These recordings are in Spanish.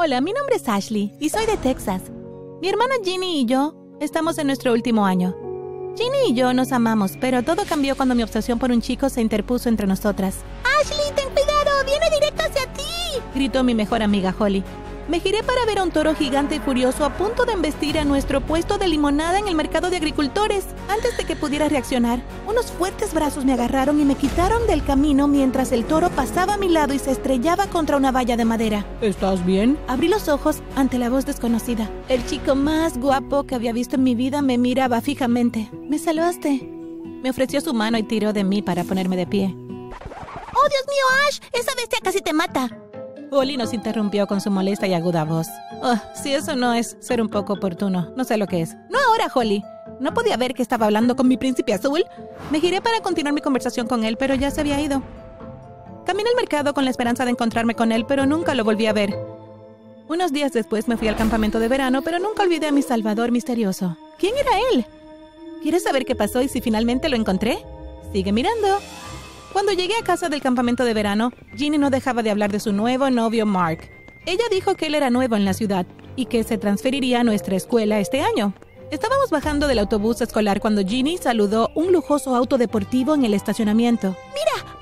Hola, mi nombre es Ashley y soy de Texas. Mi hermana Ginny y yo estamos en nuestro último año. Ginny y yo nos amamos, pero todo cambió cuando mi obsesión por un chico se interpuso entre nosotras. Ashley, ten cuidado, viene directo hacia ti, gritó mi mejor amiga Holly. Me giré para ver a un toro gigante y furioso a punto de embestir a nuestro puesto de limonada en el mercado de agricultores. Antes de que pudiera reaccionar, unos fuertes brazos me agarraron y me quitaron del camino mientras el toro pasaba a mi lado y se estrellaba contra una valla de madera. ¿Estás bien? Abrí los ojos ante la voz desconocida. El chico más guapo que había visto en mi vida me miraba fijamente. ¿Me salvaste? Me ofreció su mano y tiró de mí para ponerme de pie. ¡Oh, Dios mío, Ash! Esa bestia casi te mata. Holly nos interrumpió con su molesta y aguda voz. Oh, si eso no es ser un poco oportuno, no sé lo que es. No ahora, Holly. ¿No podía ver que estaba hablando con mi príncipe azul? Me giré para continuar mi conversación con él, pero ya se había ido. Caminé al mercado con la esperanza de encontrarme con él, pero nunca lo volví a ver. Unos días después me fui al campamento de verano, pero nunca olvidé a mi salvador misterioso. ¿Quién era él? ¿Quieres saber qué pasó y si finalmente lo encontré? Sigue mirando. Cuando llegué a casa del campamento de verano, Ginny no dejaba de hablar de su nuevo novio Mark. Ella dijo que él era nuevo en la ciudad y que se transferiría a nuestra escuela este año. Estábamos bajando del autobús escolar cuando Ginny saludó un lujoso auto deportivo en el estacionamiento. ¡Mira!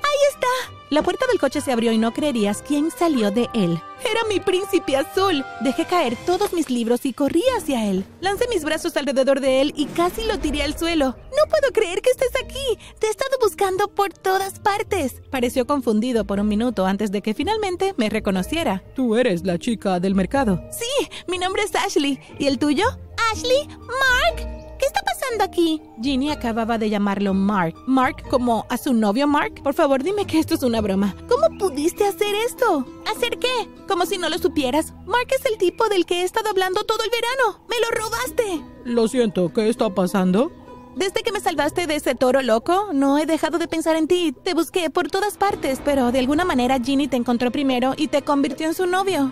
La puerta del coche se abrió y no creerías quién salió de él. Era mi príncipe azul. Dejé caer todos mis libros y corrí hacia él. Lancé mis brazos alrededor de él y casi lo tiré al suelo. No puedo creer que estés aquí. Te he estado buscando por todas partes. Pareció confundido por un minuto antes de que finalmente me reconociera. Tú eres la chica del mercado. Sí, mi nombre es Ashley. ¿Y el tuyo? Ashley, Mark, ¿qué está pasando aquí? Ginny acababa de llamarlo Mark. Mark como a su novio Mark. Por favor, dime que esto es una broma. ¿Cómo pudiste hacer esto? ¿Hacer qué? Como si no lo supieras. Mark es el tipo del que he estado hablando todo el verano. ¡Me lo robaste! Lo siento, ¿qué está pasando? Desde que me salvaste de ese toro loco, no he dejado de pensar en ti. Te busqué por todas partes, pero de alguna manera Ginny te encontró primero y te convirtió en su novio.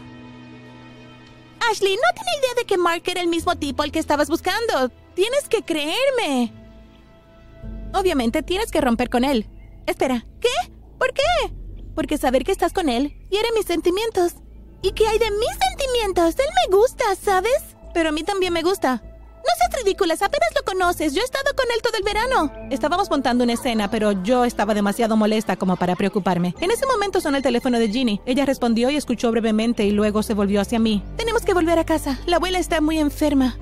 Ashley, no tenía idea de que Mark era el mismo tipo al que estabas buscando. Tienes que creerme. Obviamente tienes que romper con él. Espera, ¿qué? ¿Por qué? Porque saber que estás con él hiere mis sentimientos. ¿Y qué hay de mis sentimientos? Él me gusta, ¿sabes? Pero a mí también me gusta. No seas ridículas, apenas lo conoces. Yo he estado con él todo el verano. Estábamos montando una escena, pero yo estaba demasiado molesta como para preocuparme. En ese momento sonó el teléfono de Ginny. Ella respondió y escuchó brevemente y luego se volvió hacia mí. Tenemos que volver a casa. La abuela está muy enferma.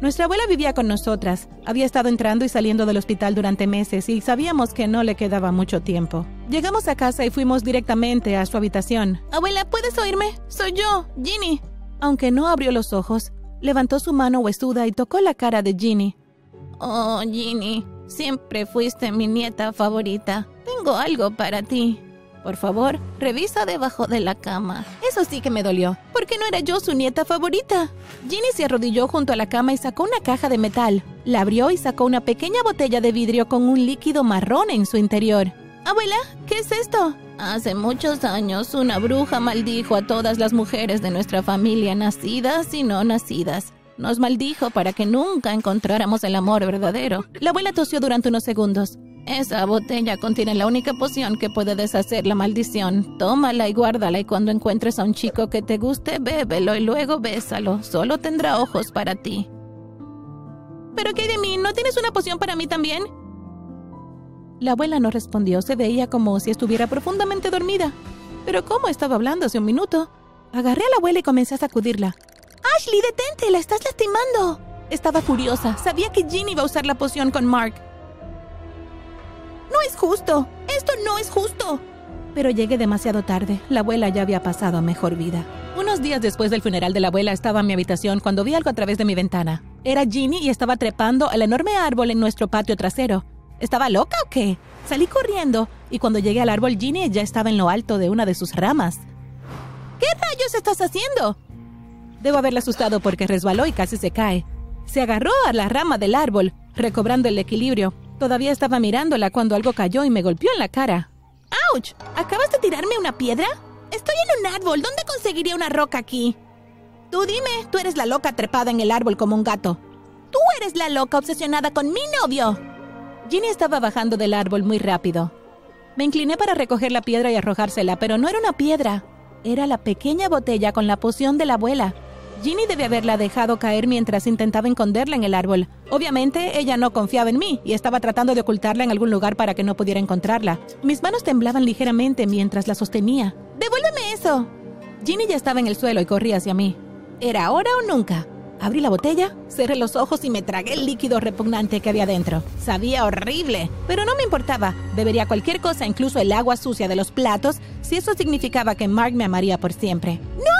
Nuestra abuela vivía con nosotras. Había estado entrando y saliendo del hospital durante meses y sabíamos que no le quedaba mucho tiempo. Llegamos a casa y fuimos directamente a su habitación. Abuela, ¿puedes oírme? Soy yo, Ginny. Aunque no abrió los ojos, levantó su mano huesuda y tocó la cara de Ginny. Oh, Ginny, siempre fuiste mi nieta favorita. Tengo algo para ti. Por favor, revisa debajo de la cama. Eso sí que me dolió, porque no era yo su nieta favorita. Ginny se arrodilló junto a la cama y sacó una caja de metal. La abrió y sacó una pequeña botella de vidrio con un líquido marrón en su interior. Abuela, ¿qué es esto? Hace muchos años una bruja maldijo a todas las mujeres de nuestra familia, nacidas y no nacidas. Nos maldijo para que nunca encontráramos el amor verdadero. La abuela tosió durante unos segundos. Esa botella contiene la única poción que puede deshacer la maldición. Tómala y guárdala y cuando encuentres a un chico que te guste, bébelo y luego bésalo. Solo tendrá ojos para ti. ¿Pero qué de mí? ¿No tienes una poción para mí también? La abuela no respondió. Se veía como si estuviera profundamente dormida. Pero ¿cómo estaba hablando hace un minuto? Agarré a la abuela y comencé a sacudirla. Ashley, detente, la estás lastimando. Estaba furiosa. Sabía que Ginny iba a usar la poción con Mark. No es justo. Esto no es justo. Pero llegué demasiado tarde. La abuela ya había pasado a mejor vida. Unos días después del funeral de la abuela estaba en mi habitación cuando vi algo a través de mi ventana. Era Ginny y estaba trepando al enorme árbol en nuestro patio trasero. ¿Estaba loca o qué? Salí corriendo y cuando llegué al árbol Ginny ya estaba en lo alto de una de sus ramas. ¿Qué rayos estás haciendo? Debo haberla asustado porque resbaló y casi se cae. Se agarró a la rama del árbol, recobrando el equilibrio. Todavía estaba mirándola cuando algo cayó y me golpeó en la cara. ¡Auch! ¿Acabas de tirarme una piedra? Estoy en un árbol. ¿Dónde conseguiría una roca aquí? Tú dime, tú eres la loca trepada en el árbol como un gato. Tú eres la loca obsesionada con mi novio. Ginny estaba bajando del árbol muy rápido. Me incliné para recoger la piedra y arrojársela, pero no era una piedra. Era la pequeña botella con la poción de la abuela. Ginny debe haberla dejado caer mientras intentaba esconderla en el árbol. Obviamente, ella no confiaba en mí y estaba tratando de ocultarla en algún lugar para que no pudiera encontrarla. Mis manos temblaban ligeramente mientras la sostenía. ¡Devuélveme eso! Ginny ya estaba en el suelo y corría hacia mí. ¿Era ahora o nunca? Abrí la botella, cerré los ojos y me tragué el líquido repugnante que había dentro. Sabía horrible, pero no me importaba. Bebería cualquier cosa, incluso el agua sucia de los platos, si eso significaba que Mark me amaría por siempre. ¡No!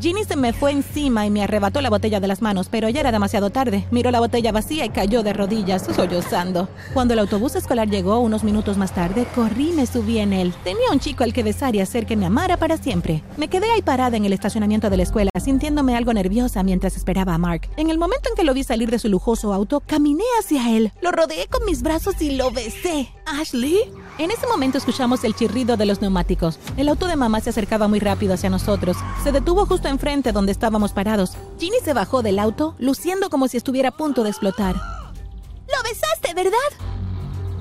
Ginny se me fue encima y me arrebató la botella de las manos, pero ya era demasiado tarde. Miró la botella vacía y cayó de rodillas, sollozando. Cuando el autobús escolar llegó unos minutos más tarde, corrí y me subí en él. Tenía un chico al que besar y hacer que me amara para siempre. Me quedé ahí parada en el estacionamiento de la escuela, sintiéndome algo nerviosa mientras esperaba a Mark. En el momento en que lo vi salir de su lujoso auto, caminé hacia él. Lo rodeé con mis brazos y lo besé. ¿Ashley? En ese momento escuchamos el chirrido de los neumáticos. El auto de mamá se acercaba muy rápido hacia nosotros. Se detuvo justo enfrente donde estábamos parados. Ginny se bajó del auto, luciendo como si estuviera a punto de explotar. ¡Lo besaste, verdad!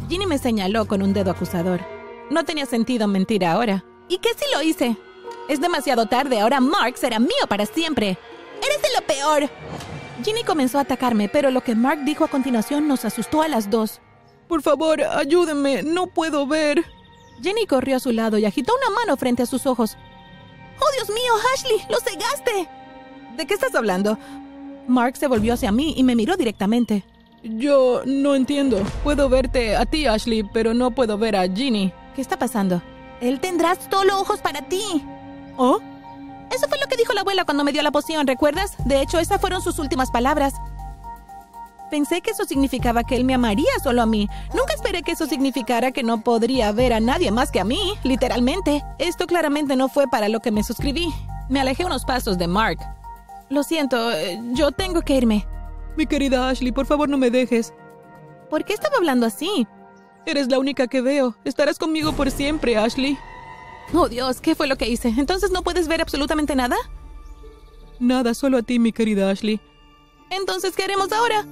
Ginny me señaló con un dedo acusador. No tenía sentido mentir ahora. ¿Y qué si lo hice? Es demasiado tarde, ahora Mark será mío para siempre. ¡Eres de lo peor! Ginny comenzó a atacarme, pero lo que Mark dijo a continuación nos asustó a las dos. Por favor, ayúdenme, no puedo ver. Jenny corrió a su lado y agitó una mano frente a sus ojos. ¡Oh, Dios mío, Ashley! ¡Lo cegaste! ¿De qué estás hablando? Mark se volvió hacia mí y me miró directamente. Yo no entiendo. Puedo verte a ti, Ashley, pero no puedo ver a Ginny. ¿Qué está pasando? Él tendrá solo ojos para ti. ¿Oh? Eso fue lo que dijo la abuela cuando me dio la poción, ¿recuerdas? De hecho, esas fueron sus últimas palabras. Pensé que eso significaba que él me amaría solo a mí. Nunca esperé que eso significara que no podría ver a nadie más que a mí, literalmente. Esto claramente no fue para lo que me suscribí. Me alejé unos pasos de Mark. Lo siento, eh, yo tengo que irme. Mi querida Ashley, por favor no me dejes. ¿Por qué estaba hablando así? Eres la única que veo. Estarás conmigo por siempre, Ashley. Oh Dios, ¿qué fue lo que hice? ¿Entonces no puedes ver absolutamente nada? Nada, solo a ti, mi querida Ashley. Entonces, ¿qué haremos ahora?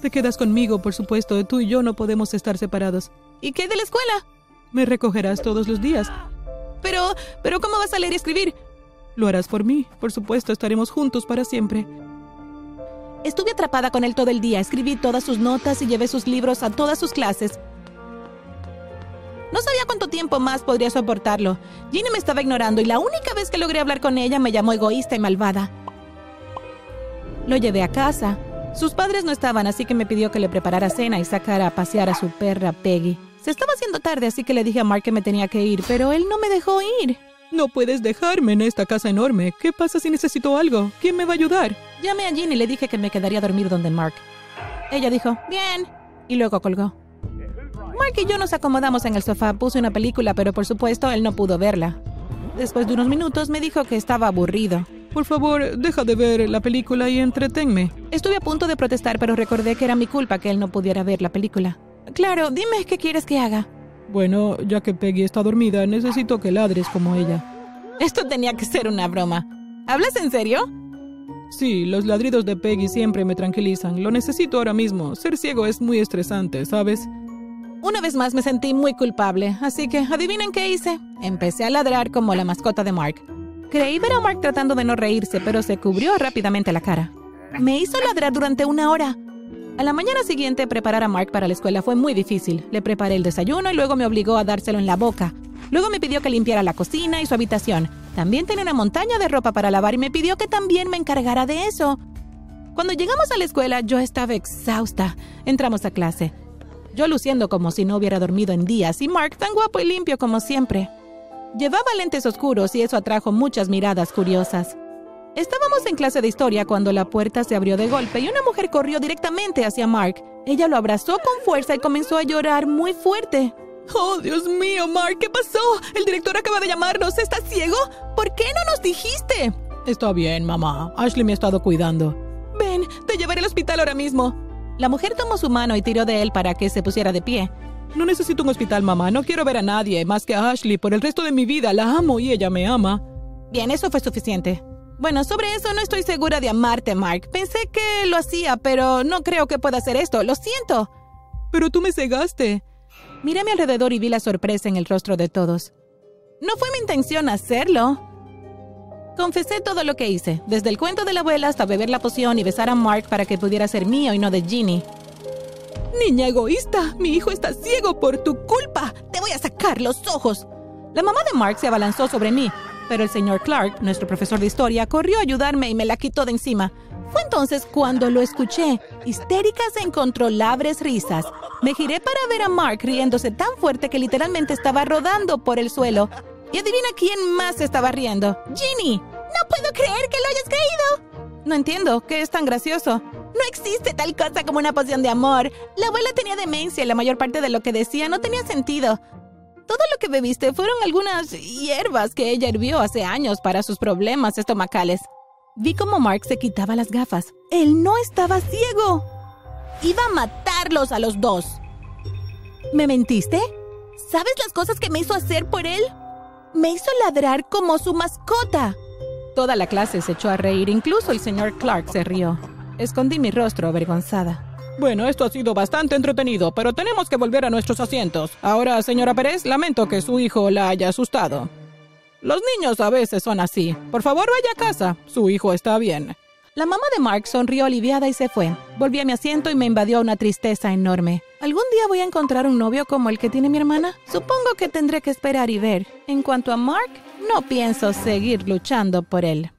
Te quedas conmigo, por supuesto. Tú y yo no podemos estar separados. ¿Y qué de la escuela? Me recogerás todos los días. Pero, pero ¿cómo vas a leer y escribir? Lo harás por mí. Por supuesto, estaremos juntos para siempre. Estuve atrapada con él todo el día. Escribí todas sus notas y llevé sus libros a todas sus clases. No sabía cuánto tiempo más podría soportarlo. Ginny me estaba ignorando y la única vez que logré hablar con ella me llamó egoísta y malvada. Lo llevé a casa. Sus padres no estaban, así que me pidió que le preparara cena y sacara a pasear a su perra Peggy. Se estaba haciendo tarde, así que le dije a Mark que me tenía que ir, pero él no me dejó ir. No puedes dejarme en esta casa enorme. ¿Qué pasa si necesito algo? ¿Quién me va a ayudar? Llamé a Ginny y le dije que me quedaría a dormir donde Mark. Ella dijo, bien, y luego colgó. Mark y yo nos acomodamos en el sofá, puse una película, pero por supuesto él no pudo verla. Después de unos minutos me dijo que estaba aburrido. Por favor, deja de ver la película y entretenme. Estuve a punto de protestar, pero recordé que era mi culpa que él no pudiera ver la película. Claro, dime qué quieres que haga. Bueno, ya que Peggy está dormida, necesito que ladres como ella. Esto tenía que ser una broma. ¿Hablas en serio? Sí, los ladridos de Peggy siempre me tranquilizan. Lo necesito ahora mismo. Ser ciego es muy estresante, ¿sabes? Una vez más me sentí muy culpable, así que adivinen qué hice. Empecé a ladrar como la mascota de Mark. Creí ver a Mark tratando de no reírse, pero se cubrió rápidamente la cara. Me hizo ladrar durante una hora. A la mañana siguiente, preparar a Mark para la escuela fue muy difícil. Le preparé el desayuno y luego me obligó a dárselo en la boca. Luego me pidió que limpiara la cocina y su habitación. También tenía una montaña de ropa para lavar y me pidió que también me encargara de eso. Cuando llegamos a la escuela, yo estaba exhausta. Entramos a clase. Yo luciendo como si no hubiera dormido en días y Mark tan guapo y limpio como siempre. Llevaba lentes oscuros y eso atrajo muchas miradas curiosas. Estábamos en clase de historia cuando la puerta se abrió de golpe y una mujer corrió directamente hacia Mark. Ella lo abrazó con fuerza y comenzó a llorar muy fuerte. Oh, Dios mío, Mark, ¿qué pasó? El director acaba de llamarnos. ¿Estás ciego? ¿Por qué no nos dijiste? Está bien, mamá. Ashley me ha estado cuidando. Ven, te llevaré al hospital ahora mismo. La mujer tomó su mano y tiró de él para que se pusiera de pie. No necesito un hospital, mamá. No quiero ver a nadie más que a Ashley por el resto de mi vida. La amo y ella me ama. Bien, eso fue suficiente. Bueno, sobre eso no estoy segura de amarte, Mark. Pensé que lo hacía, pero no creo que pueda hacer esto. Lo siento. Pero tú me cegaste. Miré a mi alrededor y vi la sorpresa en el rostro de todos. No fue mi intención hacerlo. Confesé todo lo que hice, desde el cuento de la abuela hasta beber la poción y besar a Mark para que pudiera ser mío y no de Ginny. Niña egoísta, mi hijo está ciego por tu culpa. Te voy a sacar los ojos. La mamá de Mark se abalanzó sobre mí, pero el señor Clark, nuestro profesor de historia, corrió a ayudarme y me la quitó de encima. Fue entonces cuando lo escuché, histéricas e incontrolables risas. Me giré para ver a Mark riéndose tan fuerte que literalmente estaba rodando por el suelo. Y adivina quién más estaba riendo. ¡Ginny! No puedo creer que lo hayas creído. No entiendo, ¿qué es tan gracioso? No existe tal cosa como una poción de amor. La abuela tenía demencia y la mayor parte de lo que decía no tenía sentido. Todo lo que bebiste fueron algunas hierbas que ella hirvió hace años para sus problemas estomacales. Vi cómo Mark se quitaba las gafas. Él no estaba ciego. Iba a matarlos a los dos. ¿Me mentiste? ¿Sabes las cosas que me hizo hacer por él? Me hizo ladrar como su mascota. Toda la clase se echó a reír, incluso el señor Clark se rió. Escondí mi rostro avergonzada. Bueno, esto ha sido bastante entretenido, pero tenemos que volver a nuestros asientos. Ahora, señora Pérez, lamento que su hijo la haya asustado. Los niños a veces son así. Por favor, vaya a casa. Su hijo está bien. La mamá de Mark sonrió aliviada y se fue. Volví a mi asiento y me invadió una tristeza enorme. ¿Algún día voy a encontrar un novio como el que tiene mi hermana? Supongo que tendré que esperar y ver. En cuanto a Mark, no pienso seguir luchando por él.